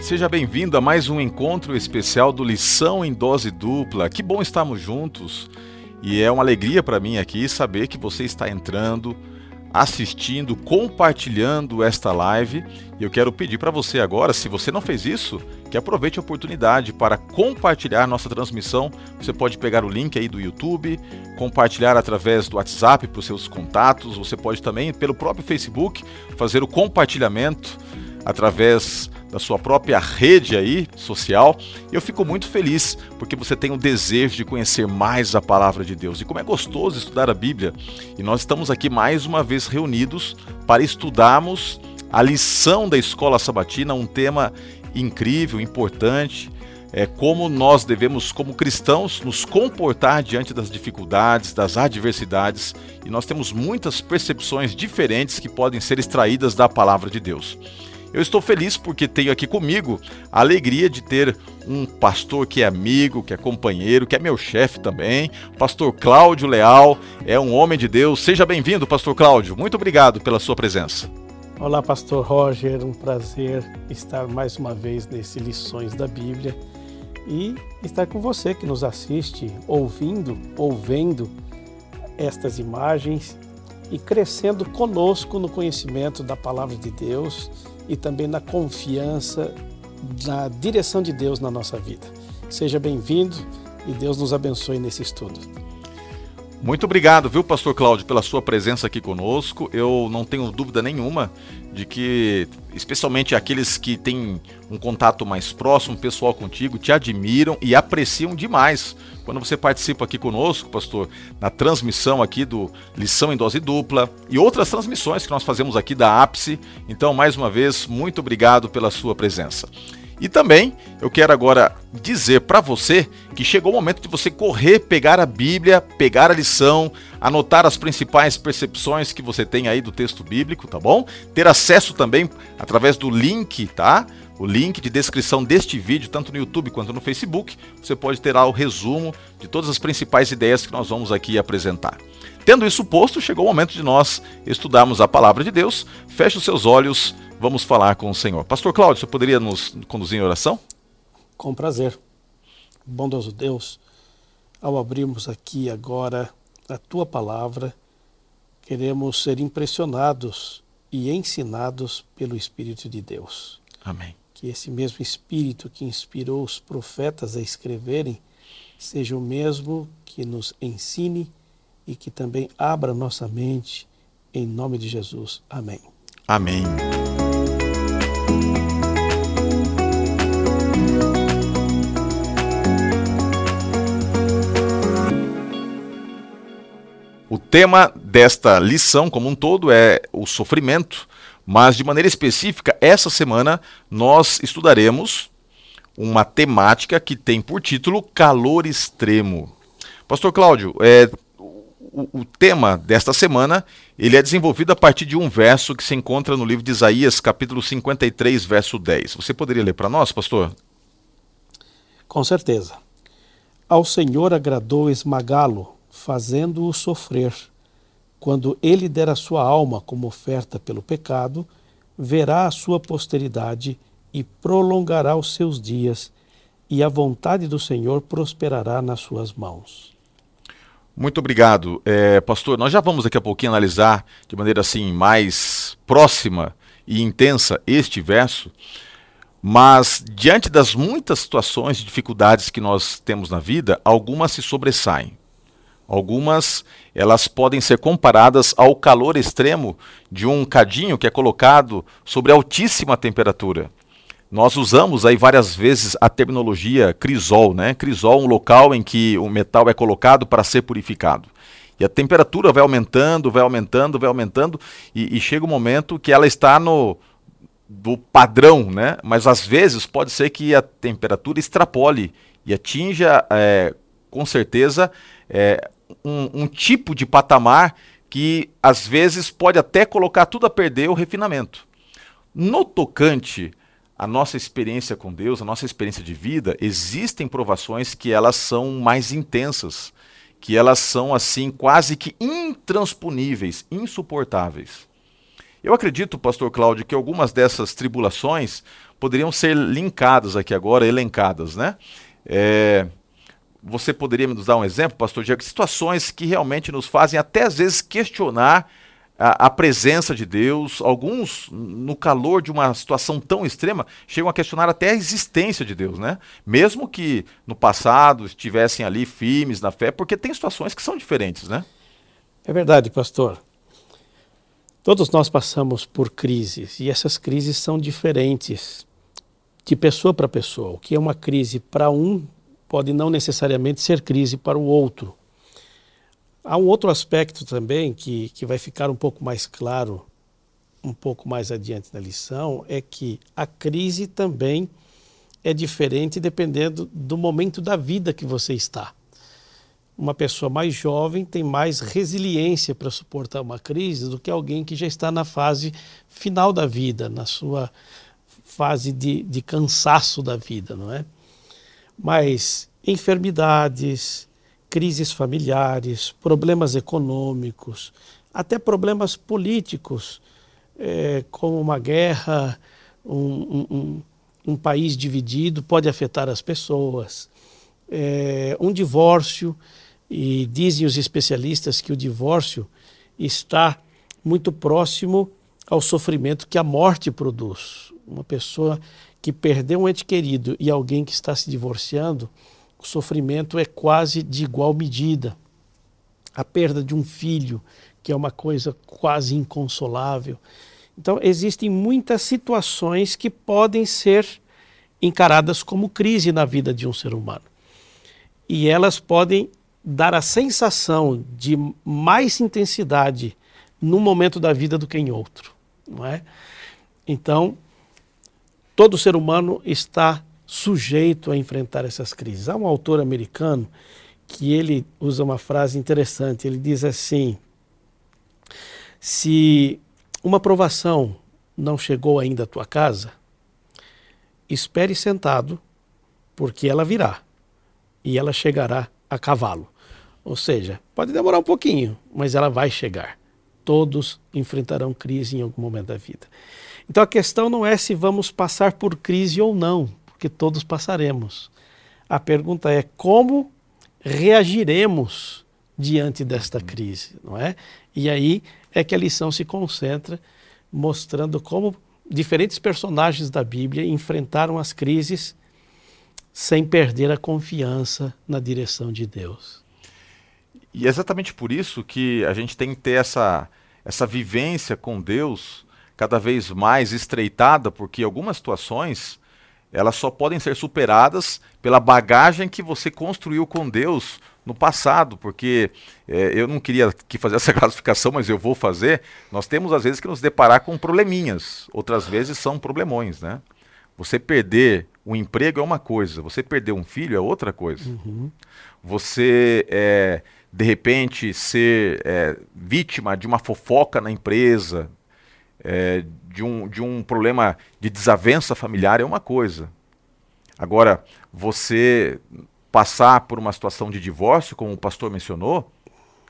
Seja bem-vindo a mais um encontro especial do Lição em Dose Dupla. Que bom estarmos juntos e é uma alegria para mim aqui saber que você está entrando, assistindo, compartilhando esta live. E eu quero pedir para você agora, se você não fez isso, que aproveite a oportunidade para compartilhar nossa transmissão. Você pode pegar o link aí do YouTube, compartilhar através do WhatsApp para os seus contatos. Você pode também, pelo próprio Facebook, fazer o compartilhamento através da sua própria rede aí social. Eu fico muito feliz porque você tem o desejo de conhecer mais a palavra de Deus. E como é gostoso estudar a Bíblia. E nós estamos aqui mais uma vez reunidos para estudarmos a lição da escola sabatina, um tema incrível, importante, é como nós devemos, como cristãos, nos comportar diante das dificuldades, das adversidades, e nós temos muitas percepções diferentes que podem ser extraídas da palavra de Deus. Eu estou feliz porque tenho aqui comigo a alegria de ter um pastor que é amigo, que é companheiro, que é meu chefe também, pastor Cláudio Leal, é um homem de Deus. Seja bem-vindo, pastor Cláudio. Muito obrigado pela sua presença. Olá, pastor Roger, um prazer estar mais uma vez nesse Lições da Bíblia e estar com você que nos assiste, ouvindo ou vendo estas imagens e crescendo conosco no conhecimento da palavra de Deus e também na confiança na direção de Deus na nossa vida. Seja bem-vindo e Deus nos abençoe nesse estudo. Muito obrigado, viu, Pastor Cláudio, pela sua presença aqui conosco. Eu não tenho dúvida nenhuma de que, especialmente aqueles que têm um contato mais próximo, pessoal contigo, te admiram e apreciam demais quando você participa aqui conosco, pastor, na transmissão aqui do Lição em Dose Dupla e outras transmissões que nós fazemos aqui da Ápice. Então, mais uma vez, muito obrigado pela sua presença. E também eu quero agora dizer para você que chegou o momento de você correr, pegar a Bíblia, pegar a lição, anotar as principais percepções que você tem aí do texto bíblico, tá bom? Ter acesso também através do link, tá? O link de descrição deste vídeo, tanto no YouTube quanto no Facebook, você pode ter lá o resumo de todas as principais ideias que nós vamos aqui apresentar. Tendo isso posto, chegou o momento de nós estudarmos a palavra de Deus. Feche os seus olhos vamos falar com o Senhor. Pastor Cláudio, você poderia nos conduzir em oração? Com prazer. Bondoso Deus, ao abrirmos aqui agora a tua palavra, queremos ser impressionados e ensinados pelo Espírito de Deus. Amém. Que esse mesmo Espírito que inspirou os profetas a escreverem seja o mesmo que nos ensine e que também abra nossa mente, em nome de Jesus. Amém. Amém. O tema desta lição, como um todo, é o sofrimento, mas de maneira específica, essa semana nós estudaremos uma temática que tem por título Calor Extremo. Pastor Cláudio, é, o, o, tema desta semana ele é desenvolvido a partir de um verso que se encontra no livro de Isaías, capítulo 53, verso 10. Você poderia ler para nós, pastor? Com certeza. Ao Senhor agradou esmagá-lo fazendo-o sofrer. Quando ele der a sua alma como oferta pelo pecado, verá a sua posteridade e prolongará os seus dias, e a vontade do Senhor prosperará nas suas mãos. Muito obrigado, é, pastor. Nós já vamos daqui a pouquinho analisar de maneira assim mais próxima e intensa este verso, mas diante das muitas situações de dificuldades que nós temos na vida, algumas se sobressaem. Algumas elas podem ser comparadas ao calor extremo de um cadinho que é colocado sobre altíssima temperatura. Nós usamos aí várias vezes a terminologia crisol, né? Crisol, um local em que o metal é colocado para ser purificado. E a temperatura vai aumentando, vai aumentando, vai aumentando, e, e chega um momento que ela está no do padrão, né? Mas às vezes pode ser que a temperatura extrapole e atinja, é, com certeza, é, um, um tipo de patamar que às vezes pode até colocar tudo a perder o refinamento. No tocante à nossa experiência com Deus, a nossa experiência de vida, existem provações que elas são mais intensas, que elas são assim quase que intransponíveis, insuportáveis. Eu acredito, pastor Cláudio, que algumas dessas tribulações poderiam ser linkadas aqui agora, elencadas, né? É, você poderia nos dar um exemplo, pastor Diego, situações que realmente nos fazem até às vezes questionar a, a, presença de Deus. Alguns, no calor de uma situação tão extrema, chegam a questionar até a existência de Deus, né? Mesmo que no passado estivessem ali firmes na fé, porque tem situações que são diferentes, né? É verdade, pastor. Todos nós passamos por crises e essas crises são diferentes de pessoa para pessoa. O que é uma crise para um pode não necessariamente ser crise para o outro. Há um outro aspecto também que, que vai ficar um pouco mais claro um pouco mais adiante na lição, é que a crise também é diferente dependendo do momento da vida que você está. Uma pessoa mais jovem tem mais resiliência para suportar uma crise do que alguém que já está na fase final da vida, na sua fase de, de cansaço da vida, não é? Mas enfermidades, crises familiares, problemas econômicos, até problemas políticos, é, como uma guerra, um, um, um, país dividido pode afetar as pessoas, é, um divórcio, e dizem os especialistas que o divórcio está muito próximo ao sofrimento que a morte produz. Uma pessoa que perdeu um ente querido e alguém que está se divorciando, o sofrimento é quase de igual medida. A perda de um filho, que é uma coisa quase inconsolável. Então, existem muitas situações que podem ser encaradas como crise na vida de um ser humano. E elas podem dar a sensação de mais intensidade num momento da vida do que em outro, não é? Então, todo ser humano está sujeito a enfrentar essas crises. Há um autor americano que ele usa uma frase interessante. Ele diz assim: se uma provação não chegou ainda à tua casa, espere sentado, porque ela virá e ela chegará a cavalo. Ou seja, pode demorar um pouquinho, mas ela vai chegar. Todos enfrentarão crise em algum momento da vida. Então a questão não é se vamos passar por crise ou não, porque todos passaremos. A pergunta é como reagiremos diante desta crise, não é? E aí é que a lição se concentra mostrando como diferentes personagens da Bíblia enfrentaram as crises sem perder a confiança na direção de Deus. E é exatamente por isso que a gente tem que ter essa, essa vivência com Deus cada vez mais estreitada, porque algumas situações elas só podem ser superadas pela bagagem que você construiu com Deus no passado, porque é, eu não queria aqui fazer essa classificação, mas eu vou fazer. Nós temos às vezes que nos deparar com probleminhas, outras vezes são problemões, né? Você perder um emprego é uma coisa, você perder um filho é outra coisa. Uhum. Você, é, de repente, ser é, vítima de uma fofoca na empresa, é, de, um, de um problema de desavença familiar é uma coisa. Agora, você passar por uma situação de divórcio, como o pastor mencionou,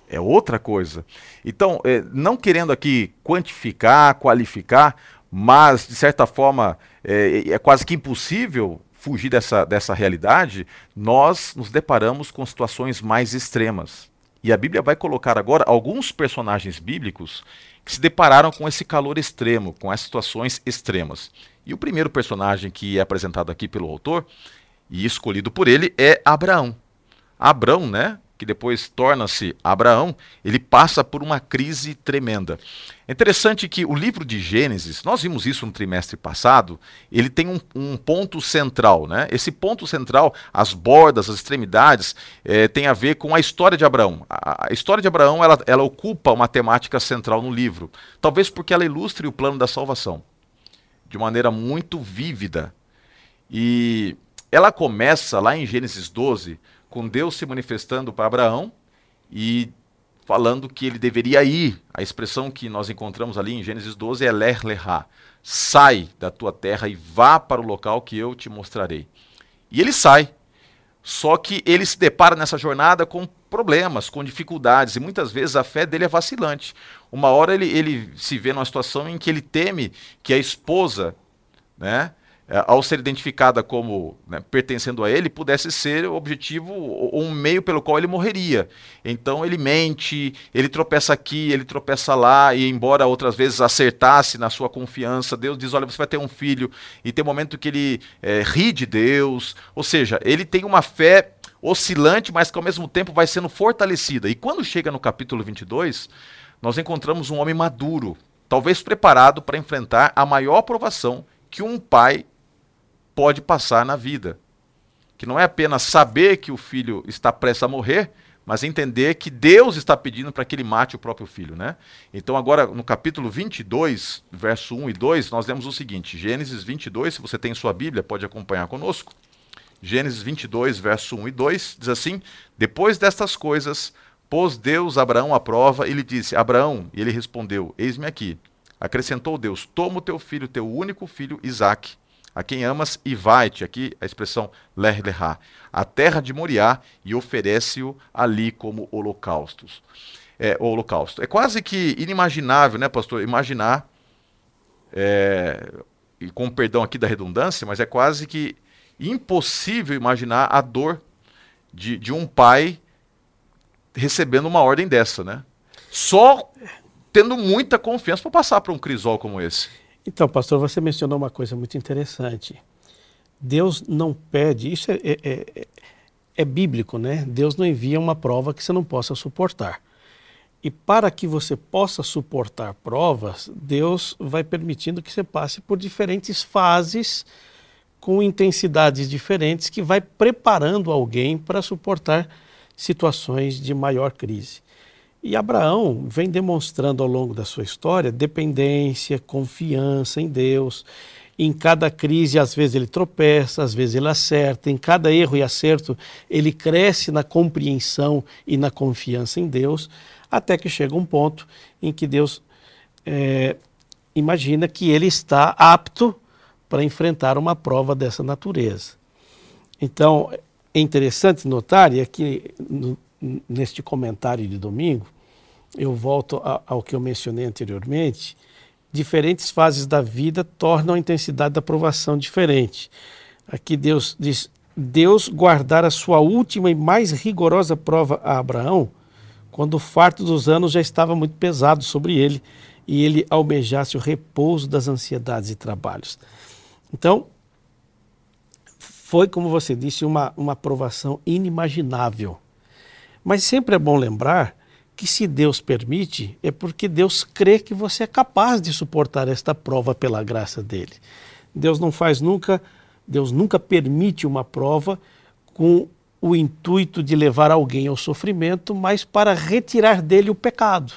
é outra coisa. Então, é, não querendo aqui quantificar, qualificar, mas de certa forma é, é, quase que impossível fugir dessa, dessa realidade, nós nos deparamos com situações mais extremas. E a Bíblia vai colocar agora alguns personagens bíblicos que se depararam com esse calor extremo, com as situações extremas. E o primeiro personagem que é apresentado aqui pelo autor e escolhido por ele é Abraão. Abraão, né, que depois torna-se Abraão, ele passa por uma crise tremenda. É interessante que o livro de Gênesis, nós vimos isso no trimestre passado, ele tem um, um ponto central. Né? Esse ponto central, as bordas, as extremidades, é, tem a ver com a história de Abraão. A, a história de Abraão ela, ela ocupa uma temática central no livro, talvez porque ela ilustre o plano da salvação de maneira muito vívida. E ela começa lá em Gênesis 12 com Deus se manifestando para Abraão e falando que ele deveria ir. A expressão que nós encontramos ali em Gênesis 12 é ler lerá. Sai da tua terra e vá para o local que eu te mostrarei. E ele sai. Só que ele se depara nessa jornada com problemas, com dificuldades, e muitas vezes a fé dele é vacilante. Uma hora ele, ele se vê numa situação em que ele teme que a esposa né, ao ser identificada como né, pertencendo a ele, pudesse ser o objetivo ou um meio pelo qual ele morreria. Então ele mente, ele tropeça aqui, ele tropeça lá, e embora outras vezes acertasse na sua confiança, Deus diz: Olha, você vai ter um filho, e tem um momento que ele é, ri de Deus, ou seja, ele tem uma fé oscilante, mas que ao mesmo tempo vai sendo fortalecida. E quando chega no capítulo 22, nós encontramos um homem maduro, talvez preparado para enfrentar a maior provação que um pai pode passar na vida. Que não é apenas saber que o filho está prestes a morrer, mas entender que Deus está pedindo para que ele mate o próprio filho, né? Então agora no capítulo 22, verso 1 e 2, nós lemos o seguinte: Gênesis 22, se você tem sua Bíblia, pode acompanhar conosco. Gênesis 22, verso 1 e 2 diz assim: Depois destas coisas, Pôs Deus Abraão à prova e lhe disse: Abraão, e ele respondeu: Eis-me aqui. Acrescentou Deus: Toma o teu filho, teu único filho, Isaque, a quem amas, e vai-te, aqui a expressão ler a terra de Moriá, e oferece-o ali como holocaustos. É, holocausto. É quase que inimaginável, né, pastor? Imaginar, é, e com perdão aqui da redundância, mas é quase que impossível imaginar a dor de, de um pai recebendo uma ordem dessa, né? Só tendo muita confiança para passar para um crisol como esse. Então, pastor, você mencionou uma coisa muito interessante. Deus não pede, isso é, é, é, é bíblico, né? Deus não envia uma prova que você não possa suportar. E para que você possa suportar provas, Deus vai permitindo que você passe por diferentes fases com intensidades diferentes que vai preparando alguém para suportar situações de maior crise. E Abraão vem demonstrando ao longo da sua história dependência, confiança em Deus. Em cada crise, às vezes ele tropeça, às vezes ele acerta. Em cada erro e acerto, ele cresce na compreensão e na confiança em Deus, até que chega um ponto em que Deus é, imagina que ele está apto para enfrentar uma prova dessa natureza. Então, é interessante notar, e aqui no, neste comentário de domingo, eu volto a, ao que eu mencionei anteriormente, diferentes fases da vida tornam a intensidade da provação diferente. Aqui Deus diz: Deus guardar a sua última e mais rigorosa prova a Abraão, quando o farto dos anos já estava muito pesado sobre ele e ele almejasse o repouso das ansiedades e trabalhos. Então, foi, como você disse, uma, uma aprovação inimaginável. Mas sempre é bom lembrar que se Deus permite, é porque Deus crê que você é capaz de suportar esta prova pela graça dele. Deus não faz nunca, Deus nunca permite uma prova com o intuito de levar alguém ao sofrimento, mas para retirar dele o pecado.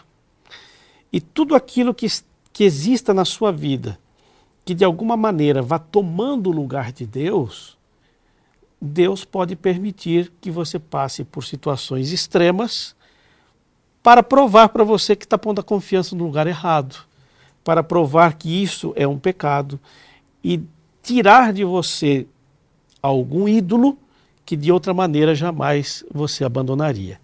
E tudo aquilo que, que exista na sua vida, que de alguma maneira vá tomando o lugar de Deus, Deus pode permitir que você passe por situações extremas para provar para você que está pondo a confiança no lugar errado, para provar que isso é um pecado e tirar de você algum ídolo que de outra maneira jamais você abandonaria.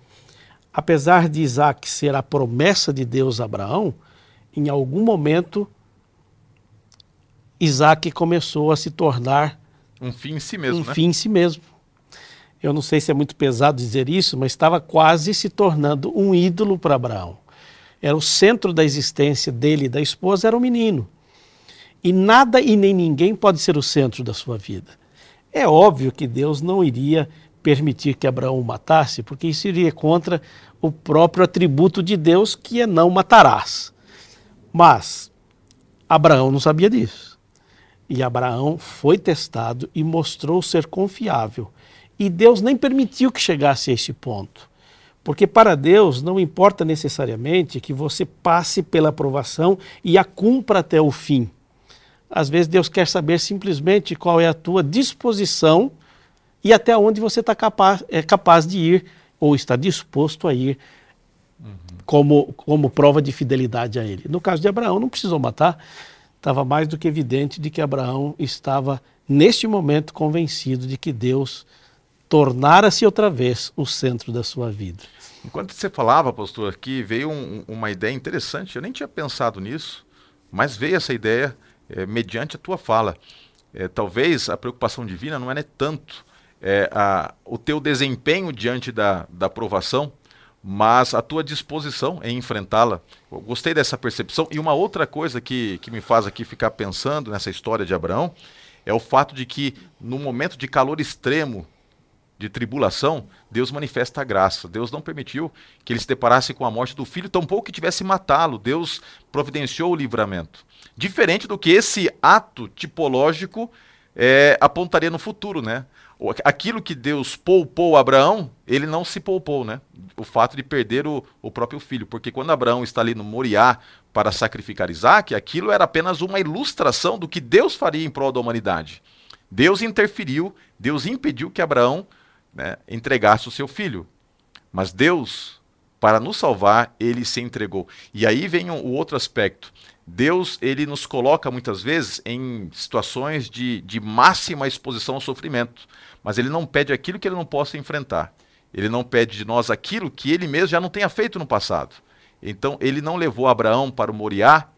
Apesar de Isaac ser a promessa de Deus a Abraão, em algum momento Isaac começou a se tornar um fim em si mesmo. Um né? fim em si mesmo. Eu não sei se é muito pesado dizer isso, mas estava quase se tornando um ídolo para Abraão. Era o centro da existência dele e da esposa, era o menino. E nada e nem ninguém pode ser o centro da sua vida. É óbvio que Deus não iria permitir que Abraão o matasse, porque isso iria contra o próprio atributo de Deus, que é não matarás. Mas Abraão não sabia disso. E Abraão foi testado e mostrou ser confiável. E Deus nem permitiu que chegasse a esse ponto. Porque para Deus não importa necessariamente que você passe pela aprovação e a cumpra até o fim. Às vezes Deus quer saber simplesmente qual é a tua disposição e até onde você está capaz, é capaz de ir ou está disposto a ir uhum. como, como prova de fidelidade a Ele. No caso de Abraão, não precisou matar, estava mais do que evidente de que Abraão estava, neste momento, convencido de que Deus tornara-se outra vez o centro da sua vida. Enquanto você falava, pastor, aqui veio um, uma ideia interessante. Eu nem tinha pensado nisso, mas veio essa ideia é, mediante a tua fala. é, talvez a preocupação divina não é tanto é, a, o teu desempenho diante da, da aprovação, mas a tua disposição em enfrentá-la. Gostei dessa percepção. E uma outra coisa que, que me faz aqui ficar pensando nessa história de Abraão é o fato de que, no momento de calor extremo, de tribulação, Deus manifesta a graça. Deus não permitiu que ele se deparasse com a morte do filho, tampouco que tivesse matá-lo. Deus providenciou o livramento. Diferente do que esse ato tipológico é, apontaria no futuro, né? Aquilo que Deus poupou Abraão, ele não se poupou, né? O fato de perder o, o próprio filho. Porque quando Abraão está ali no Moriá para sacrificar Isaac, aquilo era apenas uma ilustração do que Deus faria em prol da humanidade. Deus interferiu, Deus impediu que Abraão né, entregasse o seu filho. Mas Deus, para nos salvar, ele se entregou. E aí vem o outro aspecto. Deus ele nos coloca muitas vezes em situações de, de máxima exposição ao sofrimento, mas ele não pede aquilo que ele não possa enfrentar. Ele não pede de nós aquilo que ele mesmo já não tenha feito no passado. Então ele não levou Abraão para o Moriá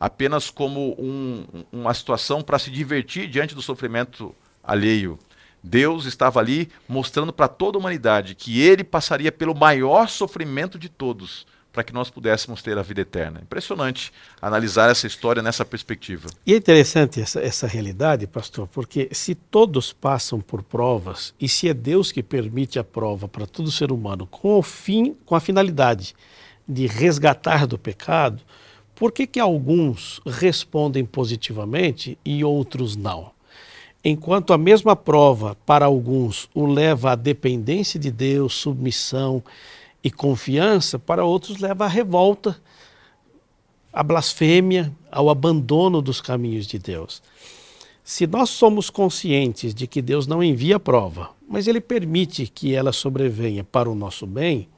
apenas como um, uma situação para se divertir diante do sofrimento alheio. Deus estava ali mostrando para toda a humanidade que ele passaria pelo maior sofrimento de todos para que nós pudéssemos ter a vida eterna. Impressionante analisar essa história nessa perspectiva. E é interessante essa, essa realidade, pastor, porque se todos passam por provas e se é Deus que permite a prova para todo ser humano com o fim, com a finalidade de resgatar do pecado, por que que alguns respondem positivamente e outros não? Enquanto a mesma prova para alguns o leva à dependência de Deus, submissão, e confiança, para outros leva à revolta, à blasfêmia, ao abandono dos caminhos de Deus. Se nós somos conscientes de que Deus não envia prova, mas Ele permite que ela sobrevenha para o nosso bem,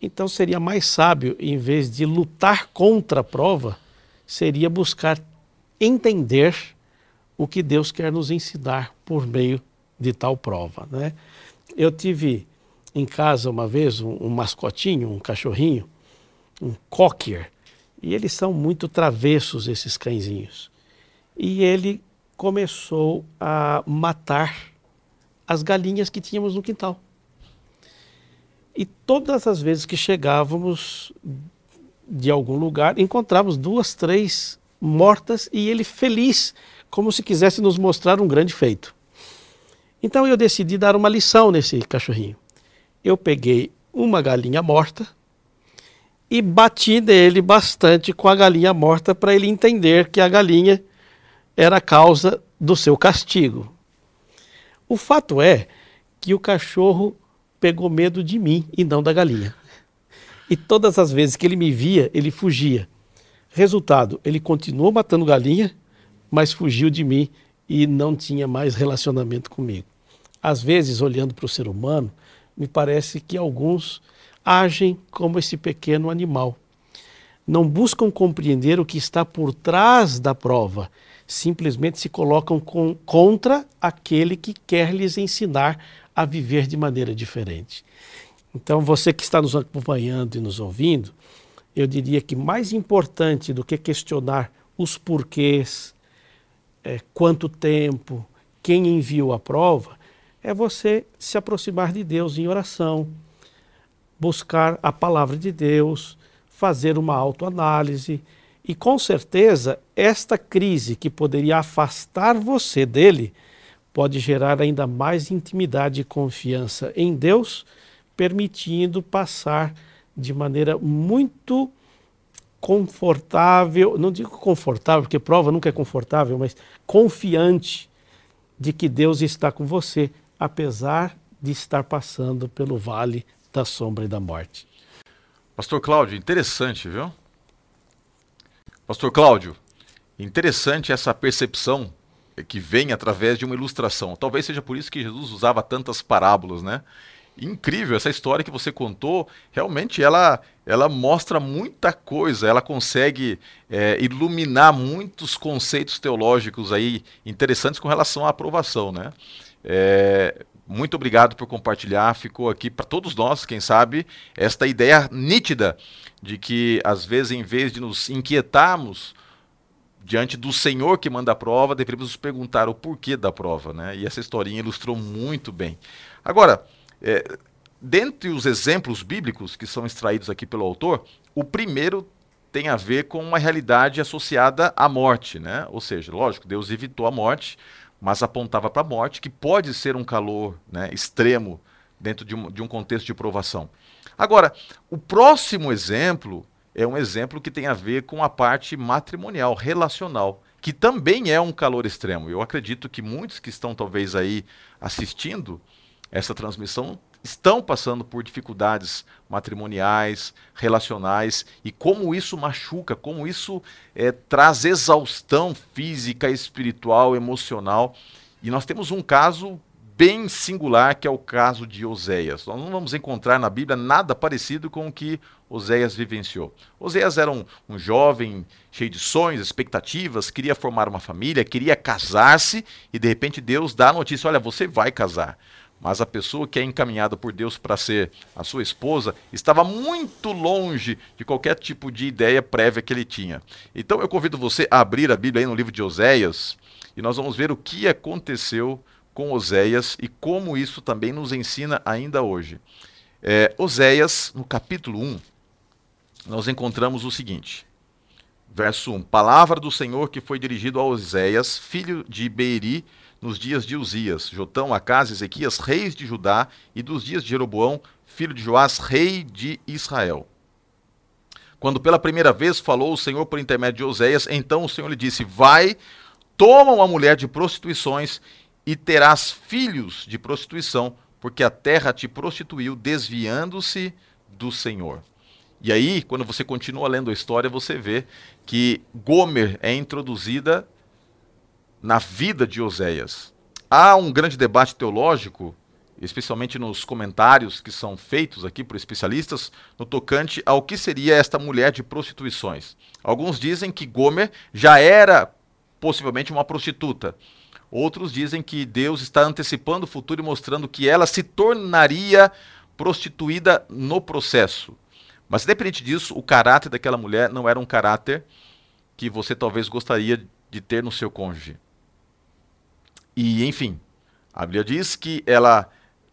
então seria mais sábio, em vez de lutar contra a prova, seria buscar entender o que Deus quer nos ensinar por meio de tal prova. Né? Eu tive em casa uma vez um, um mascotinho, um cachorrinho, um cocker, e eles são muito travessos, esses cãezinhos. E ele começou a matar as galinhas que tínhamos no quintal. E todas as vezes que chegávamos de algum lugar, encontrávamos duas, três mortas e ele feliz, como se quisesse nos mostrar um grande feito. Então eu decidi dar uma lição nesse cachorrinho eu peguei uma galinha morta e bati nele bastante com a galinha morta para ele entender que a galinha era a causa do seu castigo. O fato é que o cachorro pegou medo de mim e não da galinha. E todas as vezes que ele me via, ele fugia. Resultado, ele continuou matando galinha, mas fugiu de mim e não tinha mais relacionamento comigo. Às vezes, olhando para o ser humano, me parece que alguns agem como esse pequeno animal. Não buscam compreender o que está por trás da prova, simplesmente se colocam com, contra aquele que quer lhes ensinar a viver de maneira diferente. Então, você que está nos acompanhando e nos ouvindo, eu diria que mais importante do que questionar os porquês, é, quanto tempo, quem enviou a prova, é você se aproximar de Deus em oração, buscar a palavra de Deus, fazer uma autoanálise. E com certeza, esta crise que poderia afastar você dele pode gerar ainda mais intimidade e confiança em Deus, permitindo passar de maneira muito confortável, não digo confortável, porque prova nunca é confortável, mas confiante de que Deus está com você, apesar de estar passando pelo vale da sombra e da morte. Pastor Cláudio, interessante, viu? Pastor Cláudio, interessante essa percepção que vem através de uma ilustração. Talvez seja por isso que Jesus usava tantas parábolas, né? Incrível essa história que você contou. Realmente, ela, ela mostra muita coisa. Ela consegue é, iluminar muitos conceitos teológicos aí interessantes com relação à aprovação, né? É, muito obrigado por compartilhar. Ficou aqui para todos nós, quem sabe, esta ideia nítida de que, às vezes, em vez de nos inquietarmos diante do Senhor que manda a prova, deveríamos nos perguntar o porquê da prova, né? E essa historinha ilustrou muito bem. Agora, é, dentre os exemplos bíblicos que são extraídos aqui pelo autor, o primeiro tem a ver com uma realidade associada à morte, né? Ou seja, lógico, Deus evitou a morte, mas apontava para a morte, que pode ser um calor né, extremo dentro de um, de um contexto de provação. Agora, o próximo exemplo é um exemplo que tem a ver com a parte matrimonial, relacional, que também é um calor extremo. Eu acredito que muitos que estão talvez aí assistindo essa transmissão estão passando por dificuldades matrimoniais, relacionais e como isso machuca, como isso é, traz exaustão física, espiritual, emocional. E nós temos um caso bem singular que é o caso de Oséias. Nós não vamos encontrar na Bíblia nada parecido com o que Oséias vivenciou. Oséias era um, um jovem cheio de sonhos, expectativas, queria formar uma família, queria casar-se e de repente Deus dá a notícia: olha, você vai casar mas a pessoa que é encaminhada por Deus para ser a sua esposa estava muito longe de qualquer tipo de ideia prévia que ele tinha. Então eu convido você a abrir a Bíblia aí no livro de Oséias e nós vamos ver o que aconteceu com Oséias e como isso também nos ensina ainda hoje. É, Oséias, no capítulo 1, nós encontramos o seguinte. Verso 1: Palavra do Senhor que foi dirigido a Oséias, filho de Beeri, nos dias de Uzias, Jotão, Acas, Ezequias, reis de Judá, e dos dias de Jeroboão, filho de Joás, rei de Israel. Quando pela primeira vez falou o Senhor por intermédio de Oséias, então o Senhor lhe disse: Vai, toma uma mulher de prostituições e terás filhos de prostituição, porque a terra te prostituiu, desviando-se do Senhor. E aí, quando você continua lendo a história, você vê que Gomer é introduzida na vida de Oséias. Há um grande debate teológico, especialmente nos comentários que são feitos aqui por especialistas, no tocante ao que seria esta mulher de prostituições. Alguns dizem que Gomer já era possivelmente uma prostituta. Outros dizem que Deus está antecipando o futuro e mostrando que ela se tornaria prostituída no processo. Mas, independente disso, o caráter daquela mulher não era um caráter que você talvez gostaria de ter no seu cônjuge. E, enfim, a Bíblia diz que ela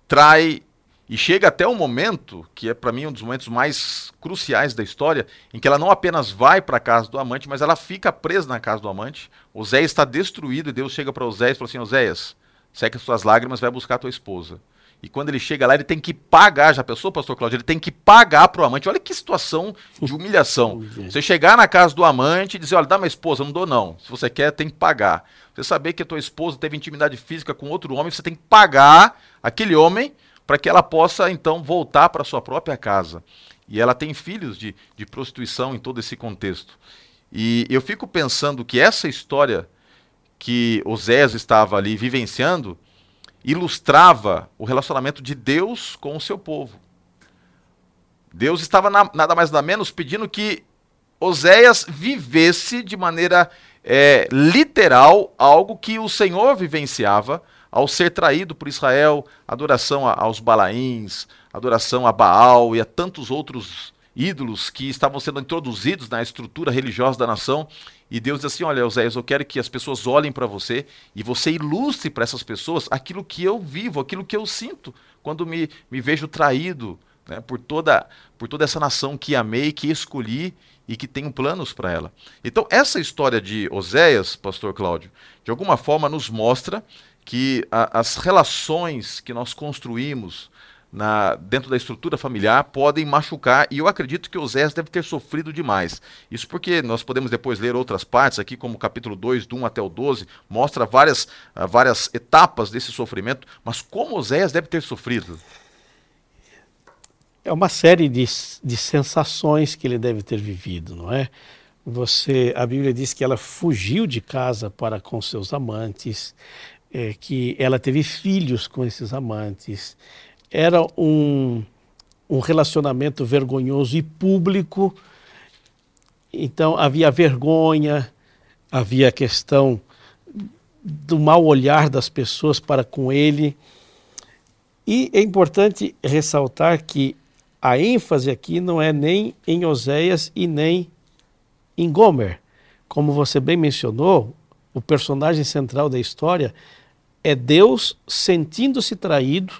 trai e chega até um momento, que é para mim um dos momentos mais cruciais da história, em que ela não apenas vai para a casa do amante, mas ela fica presa na casa do amante. Oséias está destruído e Deus chega para Oséias e fala assim: Oséias, seca suas lágrimas, vai buscar tua esposa. E quando ele chega lá, ele tem que pagar, já pensou, pastor Cláudio? Ele tem que pagar para o amante. Olha que situação de humilhação. Você chegar na casa do amante e dizer, olha, dá uma esposa, não dou não. Se você quer, tem que pagar. Você saber que a tua esposa teve intimidade física com outro homem, você tem que pagar aquele homem para que ela possa, então, voltar para sua própria casa. E ela tem filhos de, de prostituição em todo esse contexto. E eu fico pensando que essa história que Osés estava ali vivenciando ilustrava o relacionamento de Deus com o seu povo. Deus estava na, nada mais nada menos pedindo que Oséias vivesse de maneira é, literal algo que o Senhor vivenciava ao ser traído por Israel, adoração aos Balaíns, adoração a Baal e a tantos outros ídolos que estavam sendo introduzidos na estrutura religiosa da nação. E Deus diz assim: Olha, Oséias, eu quero que as pessoas olhem para você e você ilustre para essas pessoas aquilo que eu vivo, aquilo que eu sinto quando me, me vejo traído né, por, toda, por toda essa nação que amei, que escolhi e que tenho planos para ela. Então, essa história de Oséias, Pastor Cláudio, de alguma forma nos mostra que a, as relações que nós construímos na, dentro da estrutura familiar podem machucar, e eu acredito que Osés deve ter sofrido demais. Isso porque nós podemos depois ler outras partes aqui, como o capítulo 2, do 1 até o 12, mostra várias, uh, várias etapas desse sofrimento, mas como Osés deve ter sofrido? É uma série de, de sensações que ele deve ter vivido, não é? Você, a Bíblia diz que ela fugiu de casa para com seus amantes, é, que ela teve filhos com esses amantes, era um, um relacionamento vergonhoso e público, então havia vergonha, havia a questão do mau olhar das pessoas para com ele. E é importante ressaltar que a ênfase aqui não é nem em Oséias e nem em Gomer, como você bem mencionou, o personagem central da história é Deus sentindo-se traído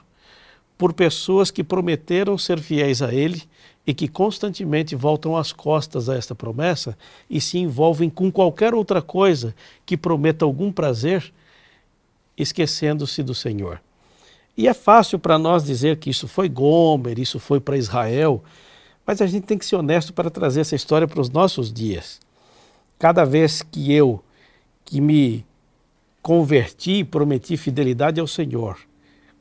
por pessoas que prometeram ser fiéis a Ele e que constantemente voltam as costas a esta promessa e se envolvem com qualquer outra coisa que prometa algum prazer, esquecendo-se do Senhor. E é fácil para nós dizer que isso foi Gomer, isso foi para Israel, mas a gente tem que ser honesto para trazer essa história para os nossos dias. Cada vez que eu, que me converti e prometi fidelidade ao Senhor,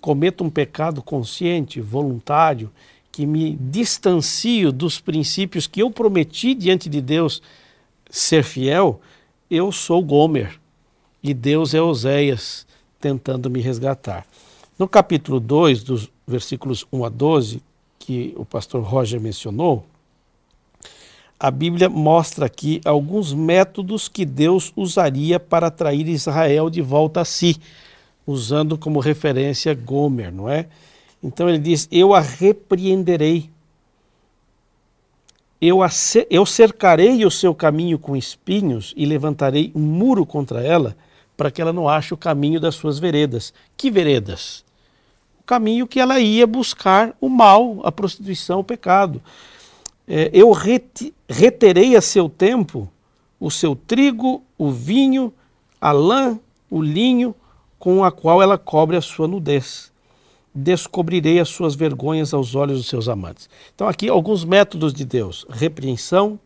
cometo um pecado consciente, voluntário, que me distancio dos princípios que eu prometi diante de Deus ser fiel, eu sou Gomer e Deus é Oséias tentando me resgatar. No capítulo 2, dos versículos 1 a 12, que o pastor Roger mencionou, a Bíblia mostra aqui alguns métodos que Deus usaria para atrair Israel de volta a si, usando como referência Gomer, não é? Então ele diz: Eu a repreenderei, eu, a eu cercarei o seu caminho com espinhos e levantarei um muro contra ela, para que ela não ache o caminho das suas veredas. Que veredas? O caminho que ela ia buscar o mal, a prostituição, o pecado é, eu reterei a seu tempo o seu trigo, o vinho, a lã, o linho, com a qual ela cobre a sua nudez. Descobrirei as suas vergonhas aos olhos dos seus amantes. Então, aqui alguns métodos de Deus: repreensão,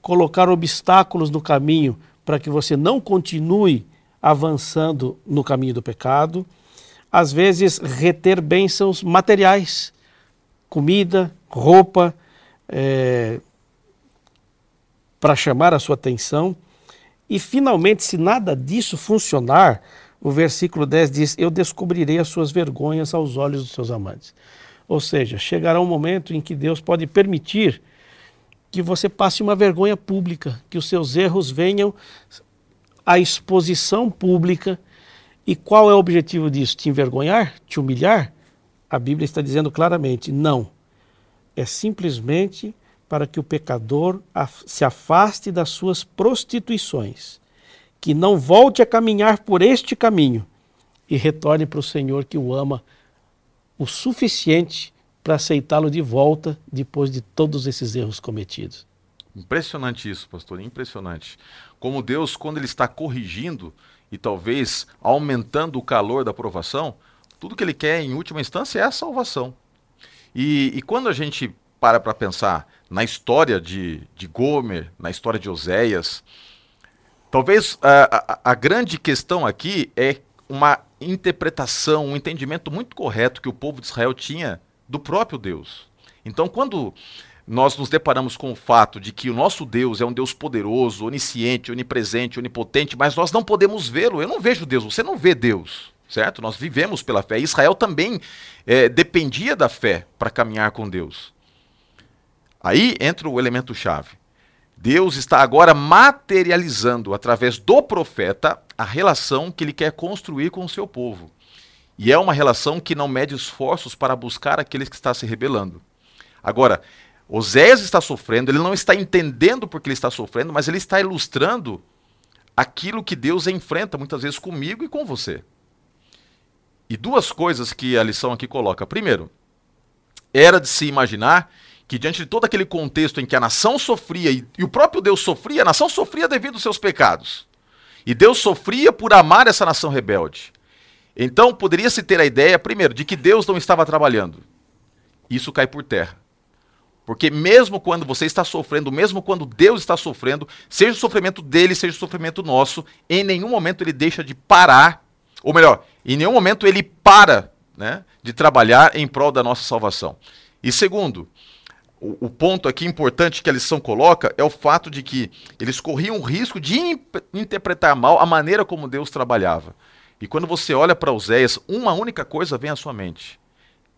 colocar obstáculos no caminho para que você não continue avançando no caminho do pecado. Às vezes, reter bênçãos materiais, comida, roupa, é, para chamar a sua atenção. E finalmente, se nada disso funcionar, o versículo 10 diz: Eu descobrirei as suas vergonhas aos olhos dos seus amantes. Ou seja, chegará um momento em que Deus pode permitir que você passe uma vergonha pública, que os seus erros venham à exposição pública. E qual é o objetivo disso? Te envergonhar? Te humilhar? A Bíblia está dizendo claramente: não é simplesmente para que o pecador se afaste das suas prostituições, que não volte a caminhar por este caminho e retorne para o Senhor que o ama o suficiente para aceitá-lo de volta depois de todos esses erros cometidos. Impressionante isso, pastor, impressionante. Como Deus, quando Ele está corrigindo e talvez aumentando o calor da aprovação, tudo que Ele quer em última instância é a salvação. E, e quando a gente para para pensar na história de, de Gomer, na história de Oséias, talvez a, a, a grande questão aqui é uma interpretação, um entendimento muito correto que o povo de Israel tinha do próprio Deus. Então, quando nós nos deparamos com o fato de que o nosso Deus é um Deus poderoso, onisciente, onipresente, onipotente, mas nós não podemos vê-lo. Eu não vejo Deus, você não vê Deus certo? Nós vivemos pela fé. Israel também é, dependia da fé para caminhar com Deus. Aí entra o elemento chave. Deus está agora materializando através do profeta a relação que ele quer construir com o seu povo. E é uma relação que não mede esforços para buscar aqueles que está se rebelando. Agora, Oséias está sofrendo, ele não está entendendo porque ele está sofrendo, mas ele está ilustrando aquilo que Deus enfrenta muitas vezes comigo e com você. E duas coisas que a lição aqui coloca. Primeiro, era de se imaginar que diante de todo aquele contexto em que a nação sofria e, e, o próprio Deus sofria, a nação sofria devido aos seus pecados. E Deus sofria por amar essa nação rebelde. Então poderia-se ter a ideia, primeiro, de que Deus não estava trabalhando. Isso cai por terra. Porque mesmo quando você está sofrendo, mesmo quando Deus está sofrendo, seja o sofrimento dele, seja o sofrimento nosso, em nenhum momento ele deixa de parar, ou melhor, em nenhum momento ele para né, de trabalhar em prol da nossa salvação. E segundo, o, ponto aqui importante que a lição coloca é o fato de que eles corriam o risco de interpretar mal a maneira como Deus trabalhava. E quando você olha para Oséias, uma única coisa vem à sua mente.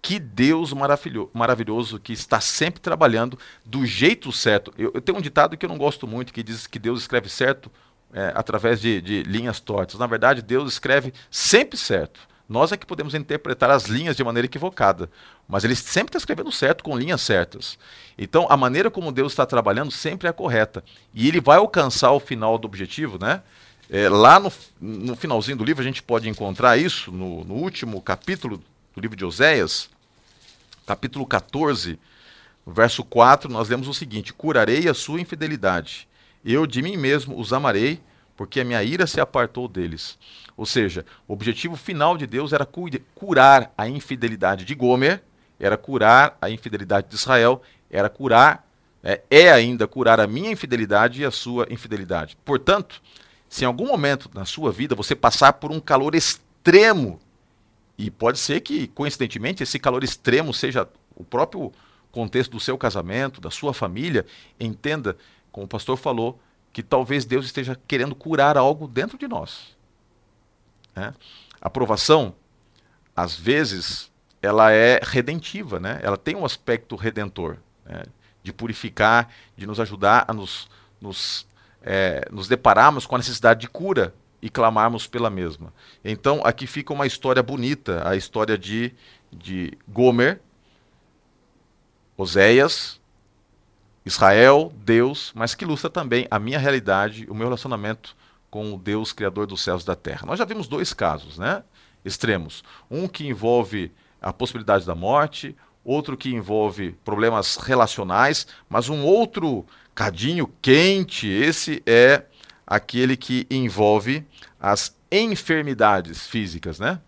Que Deus maravilhoso que está sempre trabalhando do jeito certo. Eu, eu tenho um ditado que eu não gosto muito, que diz que Deus escreve certo é, através de, de linhas tortas. Na verdade, Deus escreve sempre certo. Nós é que podemos interpretar as linhas de maneira equivocada, mas ele sempre está escrevendo certo, com linhas certas. Então, a maneira como Deus está trabalhando sempre é a correta. E ele vai alcançar o final do objetivo, né? É, lá no, no, finalzinho do livro, a gente pode encontrar isso, no, no último capítulo do livro de Oséias, capítulo 14, verso 4, nós lemos o seguinte: Curarei a sua infidelidade, eu de mim mesmo os amarei, porque a minha ira se apartou deles. Ou seja, o objetivo final de Deus era curar a infidelidade de Gomer, era curar a infidelidade de Israel, era curar, é, é ainda curar a minha infidelidade e a sua infidelidade. Portanto, se em algum momento na sua vida você passar por um calor extremo, e pode ser que, coincidentemente, esse calor extremo seja o próprio contexto do seu casamento, da sua família, entenda, como o pastor falou, que talvez Deus esteja querendo curar algo dentro de nós. Né? A provação, às vezes, ela é redentiva, né? ela tem um aspecto redentor, né? de purificar, de nos ajudar a nos, nos é, nos depararmos com a necessidade de cura e clamarmos pela mesma. Então, aqui fica uma história bonita, a história de, de Gomer, Oséias, Israel, Deus, mas que ilustra também a minha realidade, o meu relacionamento com o Deus Criador dos céus e da terra. Nós já vimos dois casos, né? Extremos. Um que envolve a possibilidade da morte, outro que envolve problemas relacionais, mas um outro cadinho quente, esse é aquele que envolve as enfermidades físicas, né?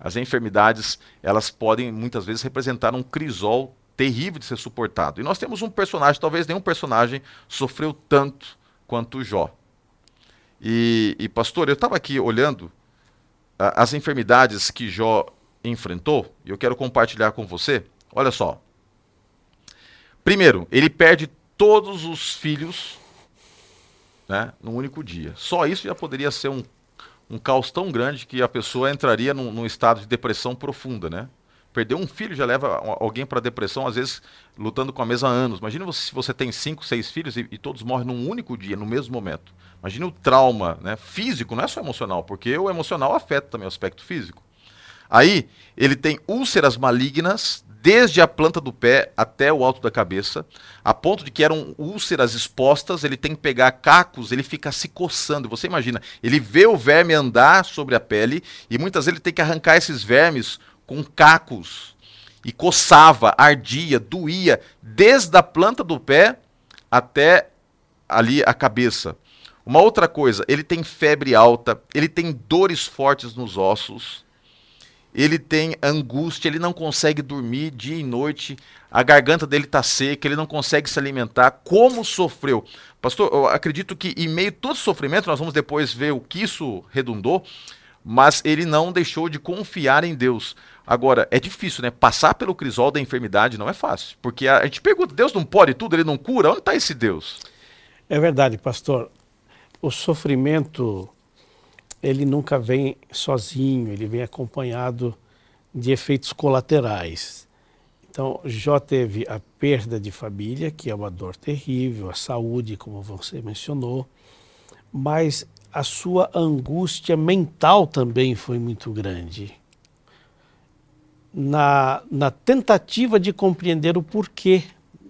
As enfermidades, elas podem muitas vezes representar um crisol terrível de ser suportado. E nós temos um personagem, talvez nenhum personagem sofreu tanto quanto Jó. E, e pastor, eu estava aqui olhando as enfermidades que Jó enfrentou, e eu quero compartilhar com você. Olha só. Primeiro, ele perde todos os filhos né, num único dia. Só isso já poderia ser um, um caos tão grande que a pessoa entraria num, num estado de depressão profunda, né? Perder um filho já leva alguém para depressão, às vezes lutando com a mesa há anos. Imagina você, se você tem cinco, seis filhos e, e, todos morrem num único dia, no mesmo momento. Imagina o trauma né, físico, não é só emocional, porque o emocional afeta também o aspecto físico. Aí, ele tem úlceras malignas desde a planta do pé até o alto da cabeça, a ponto de que eram úlceras expostas, ele tem que pegar cacos, ele fica se coçando. Você imagina, ele vê o verme andar sobre a pele e muitas vezes ele tem que arrancar esses vermes com cacos. E coçava, ardia, doía, desde a planta do pé até ali a cabeça. Uma outra coisa, ele tem febre alta, ele tem dores fortes nos ossos ele tem angústia, ele não consegue dormir dia e noite, a garganta dele está seca, ele não consegue se alimentar. Como sofreu? Pastor, eu acredito que em meio a todo sofrimento, nós vamos depois ver o que isso redundou, mas ele não deixou de confiar em Deus. Agora, é difícil, né? Passar pelo crisol da enfermidade não é fácil. Porque a, gente pergunta, Deus não pode tudo, ele não cura? Onde está esse Deus? É verdade, pastor. O sofrimento ele nunca vem sozinho, ele vem acompanhado de efeitos colaterais. Então, Jó teve a perda de família, que é uma dor terrível, a saúde, como você mencionou, mas a sua angústia mental também foi muito grande. Na, na tentativa de compreender o porquê,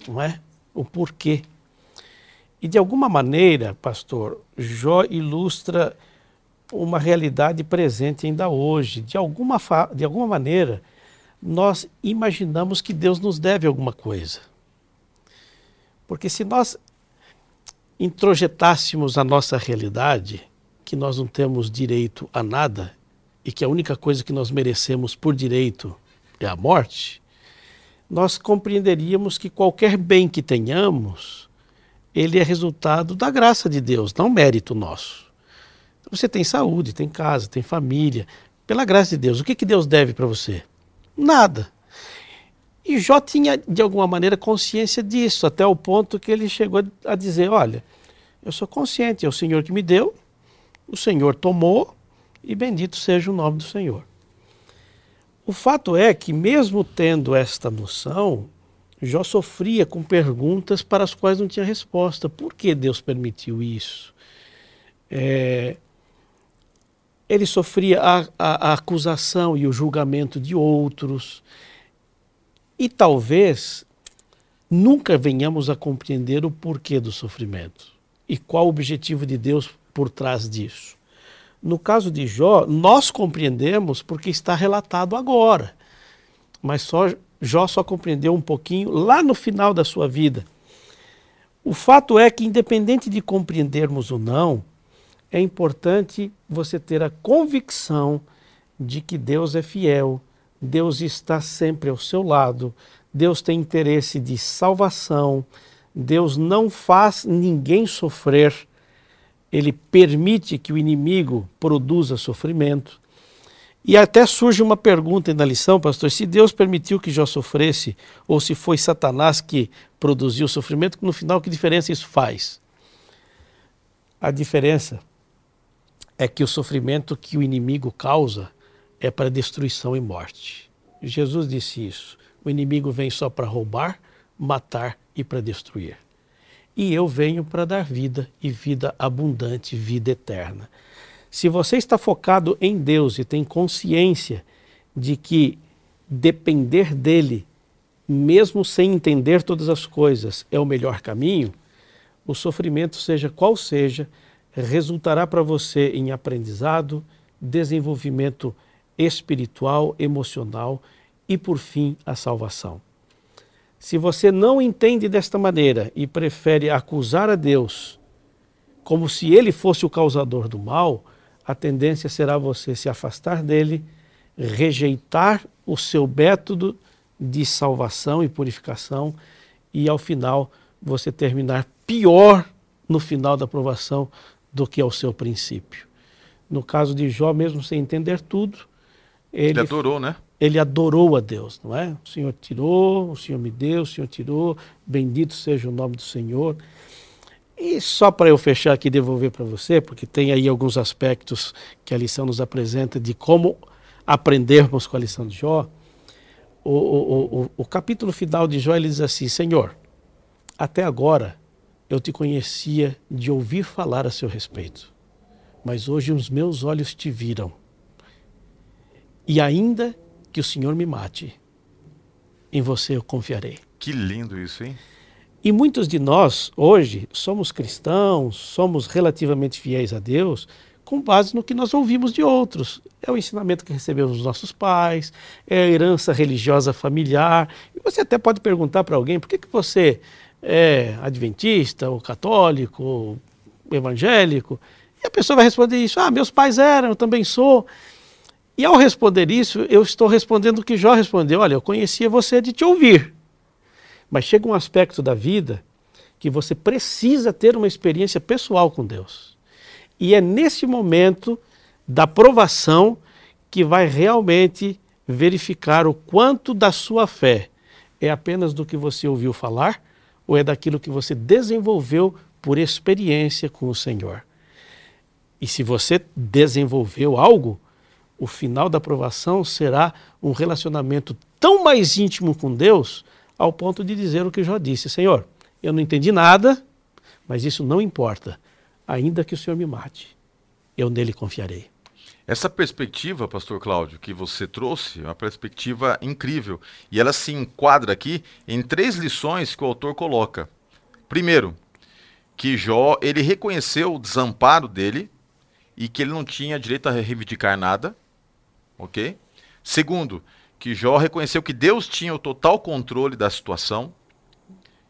não é? O porquê. E de alguma maneira, pastor, Jó ilustra uma realidade presente ainda hoje. De alguma, de alguma maneira, nós imaginamos que Deus nos deve alguma coisa. Porque se nós introjetássemos a nossa realidade, que nós não temos direito a nada e que a única coisa que nós merecemos por direito é a morte, nós compreenderíamos que qualquer bem que tenhamos, ele é resultado da graça de Deus, não mérito nosso. Você tem saúde, tem casa, tem família. Pela graça de Deus, o que, que Deus deve para você? Nada. E Jó tinha, de alguma maneira, consciência disso, até o ponto que ele chegou a dizer: Olha, eu sou consciente, é o Senhor que me deu, o Senhor tomou, e bendito seja o nome do Senhor. O fato é que, mesmo tendo esta noção, Jó sofria com perguntas para as quais não tinha resposta. Por que Deus permitiu isso? É, ele sofria a, a, a acusação e o julgamento de outros. E talvez nunca venhamos a compreender o porquê do sofrimento e qual o objetivo de Deus por trás disso. No caso de Jó, nós compreendemos porque está relatado agora, mas só Jó só compreendeu um pouquinho lá no final da sua vida. O fato é que, independente de compreendermos ou não, é importante você ter a convicção de que Deus é fiel, Deus está sempre ao seu lado, Deus tem interesse de salvação, Deus não faz ninguém sofrer, ele permite que o inimigo produza sofrimento. E até surge uma pergunta na lição, pastor: se Deus permitiu que Jó sofresse, ou se foi Satanás que produziu o sofrimento, no final, que diferença isso faz? A diferença é que o sofrimento que o inimigo causa é para destruição e morte. Jesus disse isso. O inimigo vem só para roubar, matar e para destruir. E eu venho para dar vida e vida abundante, vida eterna. Se você está focado em Deus e tem consciência de que depender dele, mesmo sem entender todas as coisas, é o melhor caminho, o sofrimento, seja qual seja, resultará para você em aprendizado, desenvolvimento espiritual, emocional e, por fim, a salvação. Se você não entende desta maneira e prefere acusar a Deus como se ele fosse o causador do mal, a tendência será você se afastar dele, rejeitar o seu método de salvação e purificação e, ao final, você terminar pior no final da provação do que ao seu princípio. No caso de Jó, mesmo sem entender tudo, ele, ele adorou, né? Ele adorou a Deus, não é? O Senhor tirou, o Senhor me deu, o Senhor tirou, bendito seja o nome do Senhor. E só para eu fechar aqui e devolver para você, porque tem aí alguns aspectos que a lição nos apresenta de como aprendermos com a lição de Jó. O, o, o, o capítulo final de Jó ele diz assim: Senhor, até agora eu te conhecia de ouvir falar a seu respeito, mas hoje os meus olhos te viram. E ainda que o Senhor me mate, em você eu confiarei. Que lindo isso, hein? E muitos de nós, hoje, somos cristãos, somos relativamente fiéis a Deus, com base no que nós ouvimos de outros. É o ensinamento que recebemos dos nossos pais, é a herança religiosa familiar. E você até pode perguntar para alguém por que, que você é adventista, ou católico, ou evangélico, e a pessoa vai responder isso: ah, meus pais eram, eu também sou. E ao responder isso, eu estou respondendo o que Jó respondeu: olha, eu conhecia você de te ouvir. Mas chega um aspecto da vida que você precisa ter uma experiência pessoal com Deus. E é nesse momento da provação que vai realmente verificar o quanto da sua fé é apenas do que você ouviu falar ou é daquilo que você desenvolveu por experiência com o Senhor. E se você desenvolveu algo, o final da aprovação será um relacionamento tão mais íntimo com Deus, ao ponto de dizer o que já disse: Senhor, eu não entendi nada, mas isso não importa. Ainda que o Senhor me mate, eu nele confiarei. Essa perspectiva, pastor Cláudio, que você trouxe, é uma perspectiva incrível. E ela se enquadra aqui em três lições que o autor coloca. Primeiro, que Jó, ele reconheceu o desamparo dele e que ele não tinha direito a reivindicar nada, ok? Segundo, que Jó reconheceu que Deus tinha o total controle da situação.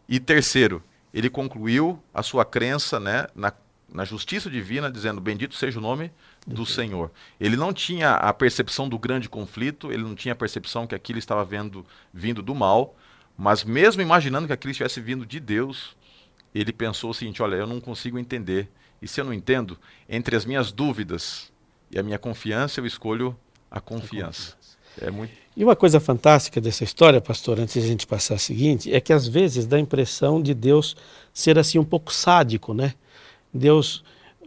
E terceiro, ele concluiu a sua crença né, na, na justiça divina, dizendo: Bendito seja o nome do Senhor. Ele não tinha a percepção do grande conflito, ele não tinha a percepção que aquilo estava vendo, vindo do mal, mas mesmo imaginando que aquilo estivesse vindo de Deus, ele pensou o seguinte: olha, eu não consigo entender. E se eu não entendo, entre as minhas dúvidas e a minha confiança, eu escolho a confiança. É muito... E uma coisa fantástica dessa história, pastor, antes de a gente passar a seguinte, é que às vezes dá a impressão de Deus ser assim um pouco sádico, né? Deus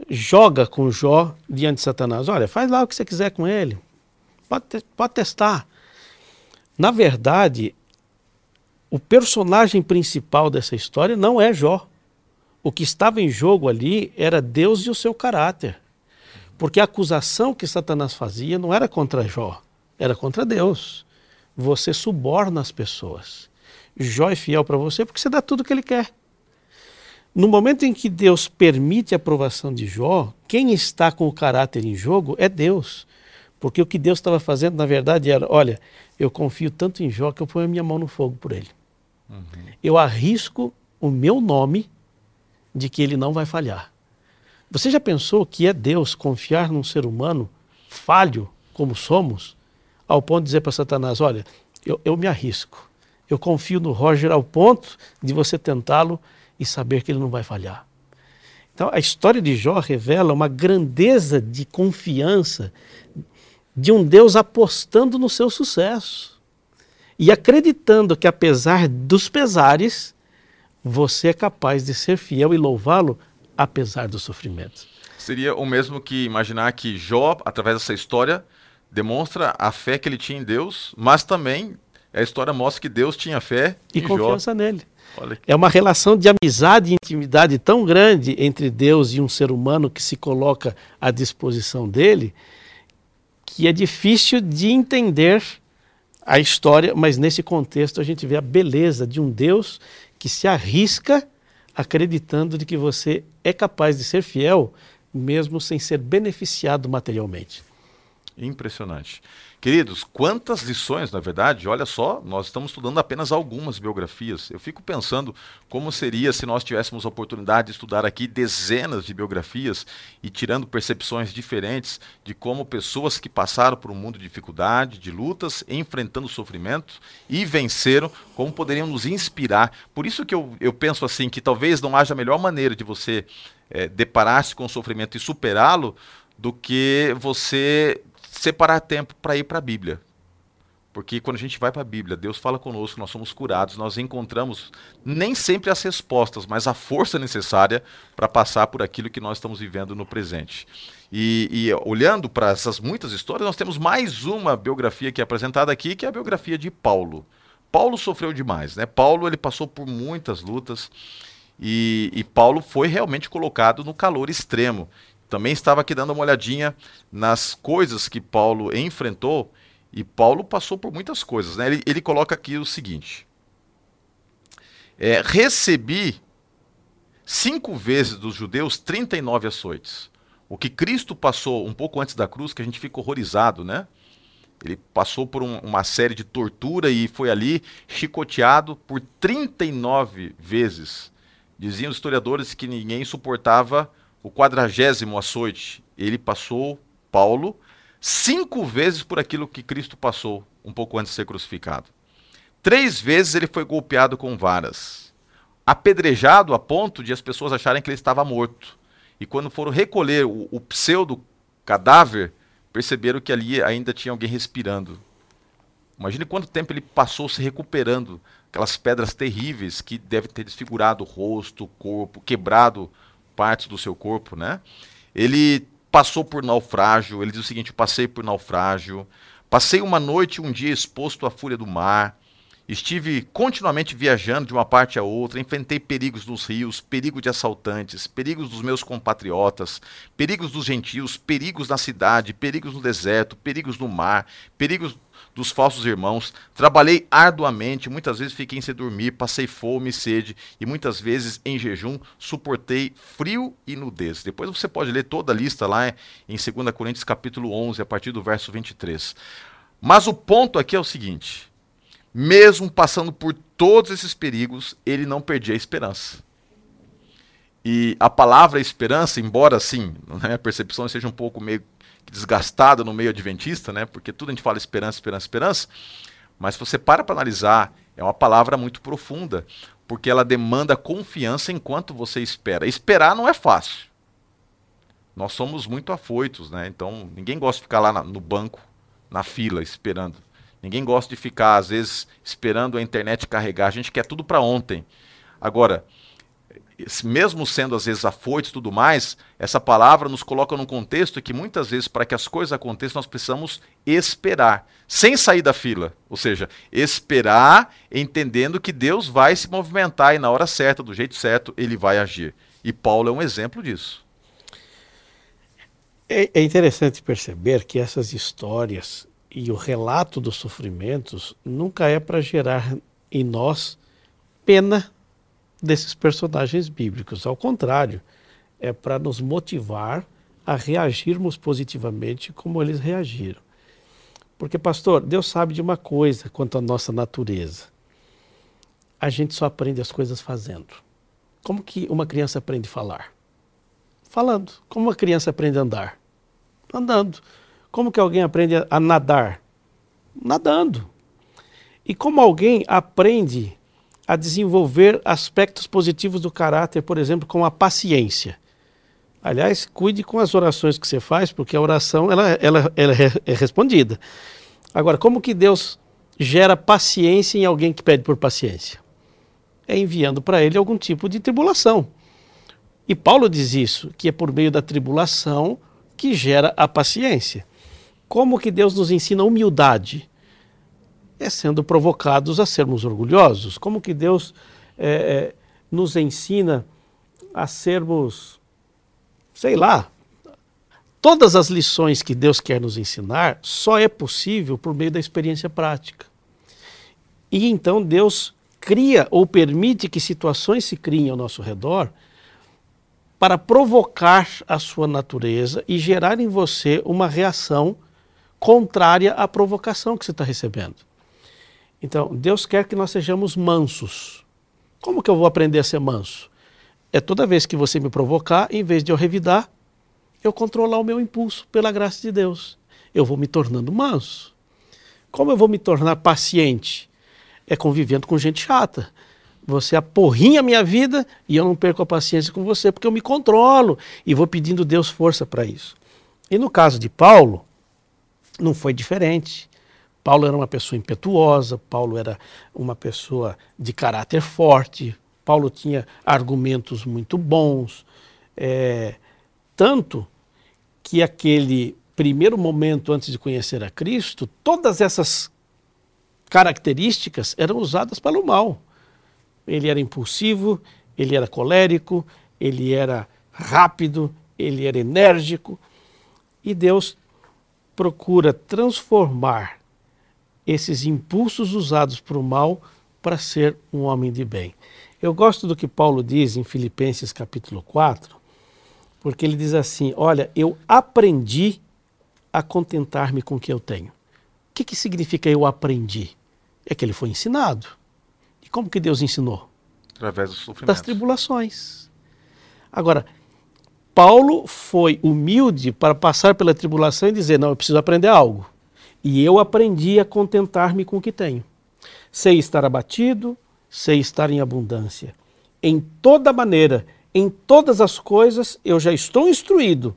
joga com Jó diante de Satanás. Olha, faz lá o que você quiser com ele. Pode, pode testar. Na verdade, o personagem principal dessa história não é Jó. O que estava em jogo ali era Deus e o seu caráter. Porque a acusação que Satanás fazia não era contra Jó, era contra Deus. Você suborna as pessoas. Jó é fiel para você porque você dá tudo o que ele quer. No momento em que Deus permite a aprovação de Jó, quem está com o caráter em jogo é Deus. Porque o que Deus estava fazendo, na verdade, era: olha, eu confio tanto em Jó que eu ponho a minha mão no fogo por ele. Uhum. Eu arrisco o meu nome de que ele não vai falhar. Você já pensou que é Deus confiar num ser humano falho como somos, ao ponto de dizer para Satanás: olha, eu, eu me arrisco, eu confio no Roger ao ponto de você tentá-lo e saber que ele não vai falhar. Então, a história de Jó revela uma grandeza de confiança de um Deus apostando no seu sucesso e acreditando que, apesar dos pesares, você é capaz de ser fiel e louvá-lo apesar do sofrimento. Seria o mesmo que imaginar que Jó, através dessa história, demonstra a fé que ele tinha em Deus, mas também a história mostra que Deus tinha fé e confiança Jó. nele. É uma relação de amizade e intimidade tão grande entre Deus e um ser humano que se coloca à disposição dele, que é difícil de entender a história, mas nesse contexto a gente vê a beleza de um Deus que se arrisca acreditando de que você é capaz de ser fiel, mesmo sem ser beneficiado materialmente. Impressionante. Queridos, quantas lições, na verdade, olha só, nós estamos estudando apenas algumas biografias. Eu fico pensando como seria se nós tivéssemos a oportunidade de estudar aqui dezenas de biografias e tirando percepções diferentes de como pessoas que passaram por um mundo de dificuldade, de lutas, enfrentando sofrimento e venceram, como poderiam nos inspirar. Por isso que eu, eu penso assim, que talvez não haja melhor maneira de você é, deparar-se com o sofrimento e superá-lo do que você separar tempo para ir para a Bíblia. Porque quando a gente vai para a Bíblia, Deus fala conosco, nós somos curados, nós encontramos nem sempre as respostas, mas a força necessária para passar por aquilo que nós estamos vivendo no presente. E, e olhando para essas muitas histórias, nós temos mais uma biografia que é apresentada aqui, que é a biografia de Paulo. Paulo sofreu demais, né? Paulo ele passou por muitas lutas e, e Paulo foi realmente colocado no calor extremo também estava aqui dando uma olhadinha nas coisas que Paulo enfrentou, e Paulo passou por muitas coisas. Né? Ele, ele coloca aqui o seguinte: é, recebi cinco vezes dos judeus 39 açoites. O que Cristo passou um pouco antes da cruz, que a gente fica horrorizado, né? Ele passou por um, uma série de tortura e foi ali chicoteado por 39 vezes. Diziam os historiadores que ninguém suportava o quadragésimo açoite, ele passou, Paulo, cinco vezes por aquilo que Cristo passou, um pouco antes de ser crucificado. Três vezes ele foi golpeado com varas, apedrejado a ponto de as pessoas acharem que ele estava morto. E quando foram recolher o, o pseudo cadáver, perceberam que ali ainda tinha alguém respirando. Imagine quanto tempo ele passou se recuperando, aquelas pedras terríveis que devem ter desfigurado o rosto, o corpo, quebrado partes do seu corpo, né? Ele passou por naufrágio, ele diz o seguinte: passei por naufrágio, passei uma noite e um dia exposto à fúria do mar, estive continuamente viajando de uma parte a outra, enfrentei perigos nos rios, perigo de assaltantes, perigos dos meus compatriotas, perigos dos gentios, perigos na cidade, perigos no deserto, perigos no mar, perigos dos falsos irmãos, trabalhei arduamente, muitas vezes fiquei sem dormir, passei fome e sede, e muitas vezes em jejum suportei frio e nudez. Depois você pode ler toda a lista lá em 2 Coríntios capítulo 11, a partir do verso 23. Mas o ponto aqui é o seguinte: mesmo passando por todos esses perigos, ele não perdia a esperança. E a palavra esperança, embora assim, na minha percepção seja um pouco meio desgastada no meio adventista, né? Porque tudo a gente fala esperança, esperança, esperança. Mas se você para para analisar, é uma palavra muito profunda, porque ela demanda confiança enquanto você espera. Esperar não é fácil. Nós somos muito afoitos, né? Então, ninguém gosta de ficar lá no banco, na fila, esperando. Ninguém gosta de ficar, às vezes, esperando a internet carregar. A gente quer tudo para ontem. Agora, mesmo sendo às vezes afoitos e tudo mais, essa palavra nos coloca num contexto que muitas vezes, para que as coisas aconteçam, nós precisamos esperar, sem sair da fila. Ou seja, esperar entendendo que Deus vai se movimentar e na hora certa, do jeito certo, ele vai agir. E Paulo é um exemplo disso. É, é interessante perceber que essas histórias e o relato dos sofrimentos nunca é para gerar em nós pena desses personagens bíblicos. Ao contrário, é para nos motivar a reagirmos positivamente como eles reagiram. Porque, pastor, Deus sabe de uma coisa quanto à nossa natureza. A gente só aprende as coisas fazendo. Como que uma criança aprende a falar? Falando. Como uma criança aprende a andar? Andando. Como que alguém aprende a nadar? Nadando. E como alguém aprende a desenvolver aspectos positivos do caráter, por exemplo, com a paciência? Aliás, cuide com as orações que você faz, porque a oração ela, ela, ela é respondida. Agora, como que Deus gera paciência em alguém que pede por paciência? É enviando para ele algum tipo de tribulação. E Paulo diz isso, que é por meio da tribulação que gera a paciência. Como que Deus nos ensina humildade? É sendo provocados a sermos orgulhosos. Como que Deus é, é, nos ensina a sermos, sei lá, todas as lições que Deus quer nos ensinar só é possível por meio da experiência prática. E então Deus cria ou permite que situações se criem ao nosso redor para provocar a sua natureza e gerar em você uma reação contrária à provocação que você está recebendo. Então, Deus quer que nós sejamos mansos. Como que eu vou aprender a ser manso? É toda vez que você me provocar, em vez de eu revidar, eu controlar o meu impulso pela graça de Deus. Eu vou me tornando manso. Como eu vou me tornar paciente? É convivendo com gente chata. Você aporrinha a minha vida e eu não perco a paciência com você, porque eu me controlo e vou pedindo Deus força para isso. E no caso de Paulo, não foi diferente. Paulo era uma pessoa impetuosa, Paulo era uma pessoa de caráter forte, Paulo tinha argumentos muito bons, é, tanto que aquele primeiro momento antes de conhecer a Cristo, todas essas características eram usadas para o mal. Ele era impulsivo, ele era colérico, ele era rápido, ele era enérgico. E Deus procura transformar esses impulsos usados para o mal para ser um homem de bem. Eu gosto do que Paulo diz em Filipenses capítulo 4, porque ele diz assim: Olha, eu aprendi a contentar-me com o que eu tenho. O que, que significa eu aprendi? É que ele foi ensinado. Como que Deus ensinou? Através dos sofrimentos. Das tribulações. Agora, Paulo foi humilde para passar pela tribulação e dizer: não, eu preciso aprender algo. E eu aprendi a contentar-me com o que tenho. Sei estar abatido, sei estar em abundância. Em toda maneira, em todas as coisas, eu já estou instruído,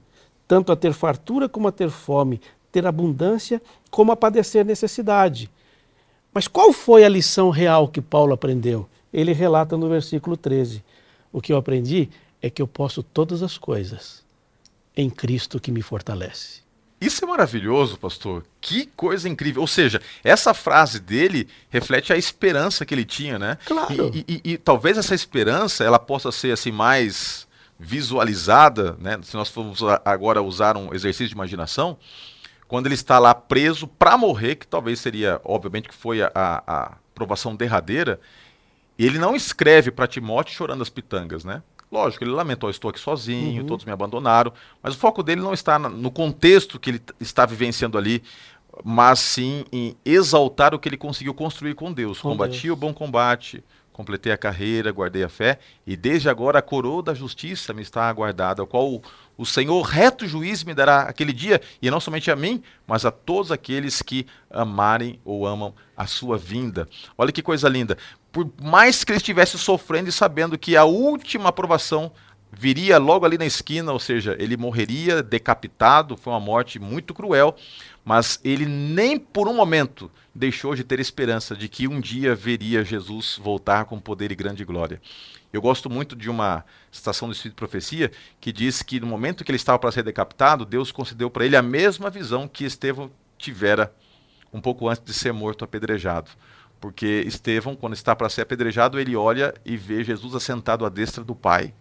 tanto a ter fartura como a ter fome, ter abundância como a padecer necessidade. Mas qual foi a lição real que Paulo aprendeu? Ele relata no versículo 13: O que eu aprendi é que eu posso todas as coisas em Cristo que me fortalece. Isso é maravilhoso, pastor. Que coisa incrível. Ou seja, essa frase dele reflete a esperança que ele tinha, né? Claro. E, e, e, talvez essa esperança ela possa ser assim mais visualizada, né? Se nós formos agora usar um exercício de imaginação, quando ele está lá preso para morrer, que talvez seria, obviamente, que foi a, a, provação derradeira, ele não escreve para Timóteo chorando as pitangas, né? Lógico, ele lamentou, estou aqui sozinho, uhum. todos me abandonaram, mas o foco dele não está no contexto que ele está vivenciando ali, mas sim em exaltar o que ele conseguiu construir com Deus. Com Combati Deus. o bom combate, completei a carreira, guardei a fé, e desde agora a coroa da justiça me está aguardada, a qual o Senhor, reto juiz, me dará aquele dia, e não somente a mim, mas a todos aqueles que amarem ou amam a sua vinda. Olha que coisa linda. Por mais que ele estivesse sofrendo e sabendo que a última aprovação viria logo ali na esquina, ou seja, ele morreria decapitado, foi uma morte muito cruel, mas ele nem por um momento deixou de ter esperança de que um dia veria Jesus voltar com poder e grande glória. Eu gosto muito de uma citação do Espírito de Profecia que diz que no momento que ele estava para ser decapitado, Deus concedeu para ele a mesma visão que Estevão tivera um pouco antes de ser morto apedrejado. Porque Estevão, quando está para ser apedrejado, ele olha e vê Jesus assentado à destra do Pai,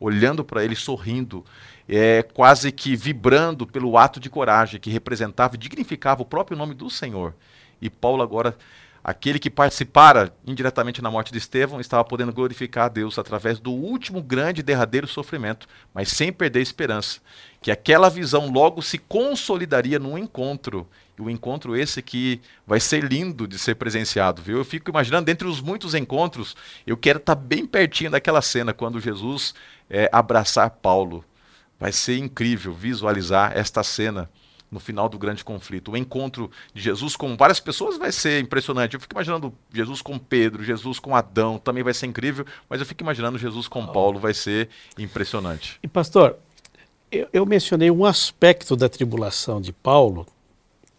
olhando para ele, sorrindo, é, quase que vibrando pelo ato de coragem que representava e dignificava o próprio nome do Senhor. E Paulo agora aquele que participara indiretamente na morte de Estevão estava podendo glorificar a Deus através do último grande e derradeiro sofrimento, mas sem perder a esperança, que aquela visão logo se consolidaria num encontro, e o um encontro esse que vai ser lindo de ser presenciado, viu? Eu fico imaginando, dentre os muitos encontros, eu quero estar bem pertinho daquela cena, quando Jesus é, abraçar Paulo. Vai ser incrível visualizar esta cena no final do grande conflito. O encontro de Jesus com várias pessoas vai ser impressionante. Eu fico imaginando Jesus com Pedro, Jesus com Adão, também vai ser incrível, mas eu fico imaginando Jesus com Paulo, vai ser impressionante. E pastor, eu, eu mencionei um aspecto da tribulação de Paulo,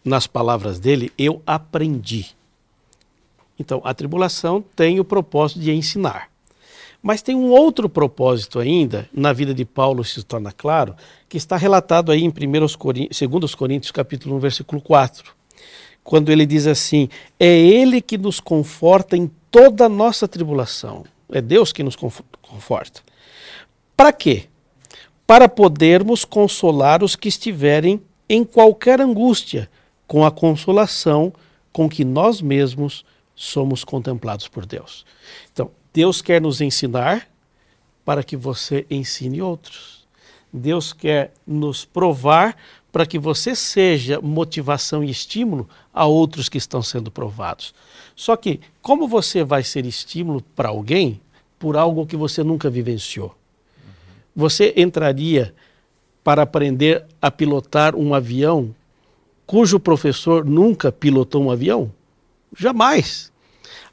nas palavras dele, eu aprendi. Então, a tribulação tem o propósito de ensinar. Mas tem um outro propósito ainda, na vida de Paulo se torna claro, que está relatado aí em 2 Coríntios, Coríntios capítulo 1, versículo 4, quando ele diz assim, é ele que nos conforta em toda a nossa tribulação, é Deus que nos conforta. Para quê? Para podermos consolar os que estiverem em qualquer angústia, com a consolação com que nós mesmos somos contemplados por Deus. Então, Deus quer nos ensinar para que você ensine outros. Deus quer nos provar para que você seja motivação e estímulo a outros que estão sendo provados. Só que, como você vai ser estímulo para alguém por algo que você nunca vivenciou? Você entraria para aprender a pilotar um avião cujo professor nunca pilotou um avião? Jamais.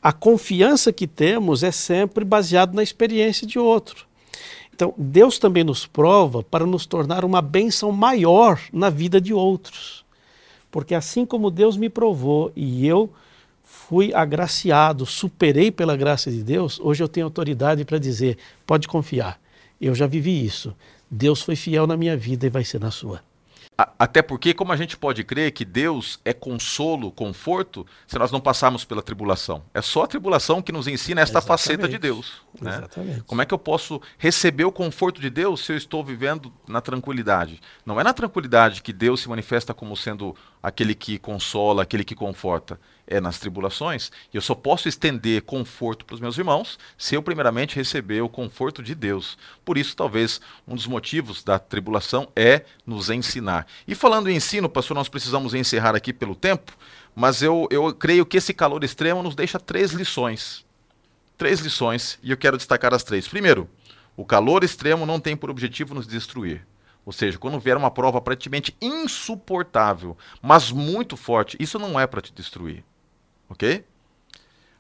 A confiança que temos é sempre baseada na experiência de outro. Então, Deus também nos prova para nos tornar uma bênção maior na vida de outros. Porque assim como Deus me provou e eu fui agraciado, superei pela graça de Deus, hoje eu tenho autoridade para dizer: pode confiar, eu já vivi isso. Deus foi fiel na minha vida e vai ser na sua. Até porque, como a gente pode crer que Deus é consolo, conforto, se nós não passarmos pela tribulação? É só a tribulação que nos ensina esta Exatamente. faceta de Deus. Né? Exatamente. Como é que eu posso receber o conforto de Deus se eu estou vivendo na tranquilidade? Não é na tranquilidade que Deus se manifesta como sendo aquele que consola, aquele que conforta é nas tribulações, e eu só posso estender conforto para os meus irmãos se eu primeiramente receber o conforto de Deus. Por isso, talvez um dos motivos da tribulação é nos ensinar. E falando em ensino, pastor, nós precisamos encerrar aqui pelo tempo, mas eu, eu creio que esse calor extremo nos deixa três lições. Três lições, e eu quero destacar as três. Primeiro, o calor extremo não tem por objetivo nos destruir. Ou seja, quando vier uma prova aparentemente insuportável, mas muito forte, isso não é para te destruir ok?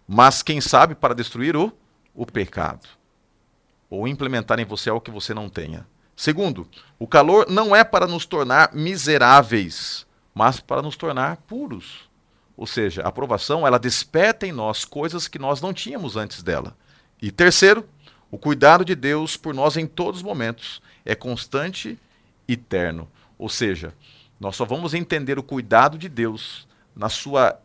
Mas quem sabe para destruir o, o pecado, ou implementar em você algo que você não tenha. Segundo, o calor não é para nos tornar miseráveis, mas para nos tornar puros. Ou seja, a aprovação ela desperta em nós coisas que nós não tínhamos antes dela. E terceiro, o cuidado de Deus por nós em todos os momentos é constante e eterno. Ou seja, nós só vamos entender o cuidado de Deus na sua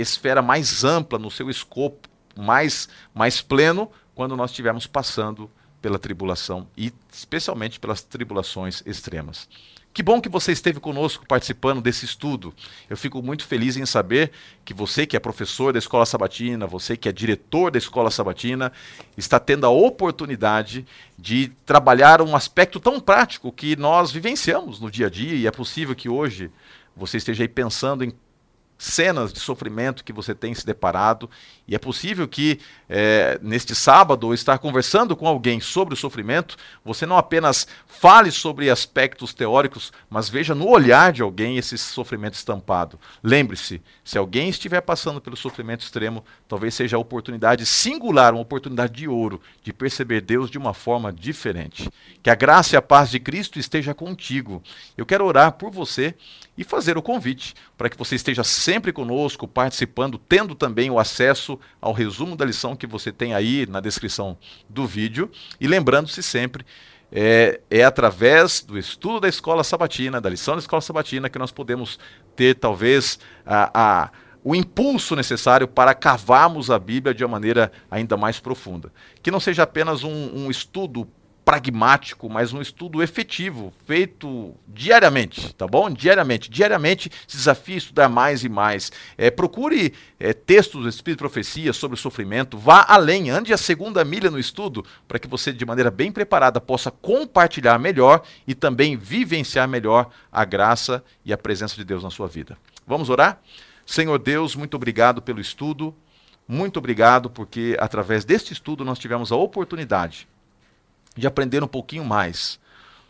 esfera mais ampla, no seu escopo mais, mais pleno, quando nós estivermos passando pela tribulação e especialmente pelas tribulações extremas. Que bom que você esteve conosco participando desse estudo. Eu fico muito feliz em saber que você, que é professor da Escola Sabatina, você que é diretor da Escola Sabatina, está tendo a oportunidade de trabalhar um aspecto tão prático que nós vivenciamos no dia a dia e é possível que hoje você esteja aí pensando em cenas de sofrimento que você tem se deparado. E é possível que é, neste sábado, ou estar conversando com alguém sobre o sofrimento, você não apenas fale sobre aspectos teóricos, mas veja no olhar de alguém esse sofrimento estampado. Lembre-se, se alguém estiver passando pelo sofrimento extremo, talvez seja a oportunidade singular, uma oportunidade de ouro, de perceber Deus de uma forma diferente. Que a graça e a paz de Cristo esteja contigo. Eu quero orar por você e fazer o convite para que você esteja sempre conosco, participando, tendo também o acesso ao resumo da lição que você tem aí na descrição do vídeo. E lembrando-se sempre, é, é, através do estudo da escola sabatina, da lição da escola sabatina, que nós podemos ter talvez a, a, o impulso necessário para cavarmos a Bíblia de uma maneira ainda mais profunda. Que não seja apenas um, um estudo pragmático, mas um estudo efetivo, feito diariamente, tá bom? Diariamente. Diariamente se desafie a estudar mais e mais. É, procure é, textos do Espírito de Profecia sobre o sofrimento, vá além, ande a segunda milha no estudo, para que você, de maneira bem preparada, possa compartilhar melhor e também vivenciar melhor a graça e a presença de Deus na sua vida. Vamos orar? Senhor Deus, muito obrigado pelo estudo. Muito obrigado porque através deste estudo nós tivemos a oportunidade de aprender um pouquinho mais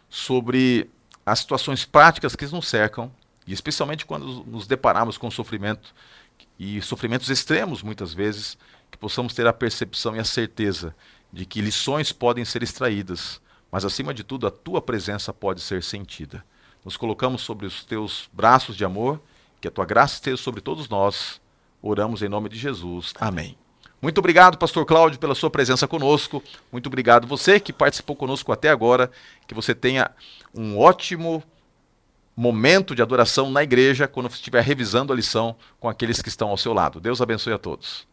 sobre as situações práticas que nos cercam, e especialmente quando nos deparamos com sofrimento e sofrimentos extremos muitas vezes, que possamos ter a percepção e a certeza de que lições podem ser extraídas, mas acima de tudo a tua presença pode ser sentida. Nos colocamos sobre os teus braços de amor, que a tua graça esteja sobre todos nós. Oramos em nome de Jesus. Amém. Muito obrigado, Pastor Cláudio, pela sua presença conosco. Muito obrigado você que participou conosco até agora. Que você tenha um ótimo momento de adoração na igreja quando estiver revisando a lição com aqueles que estão ao seu lado. Deus abençoe a todos.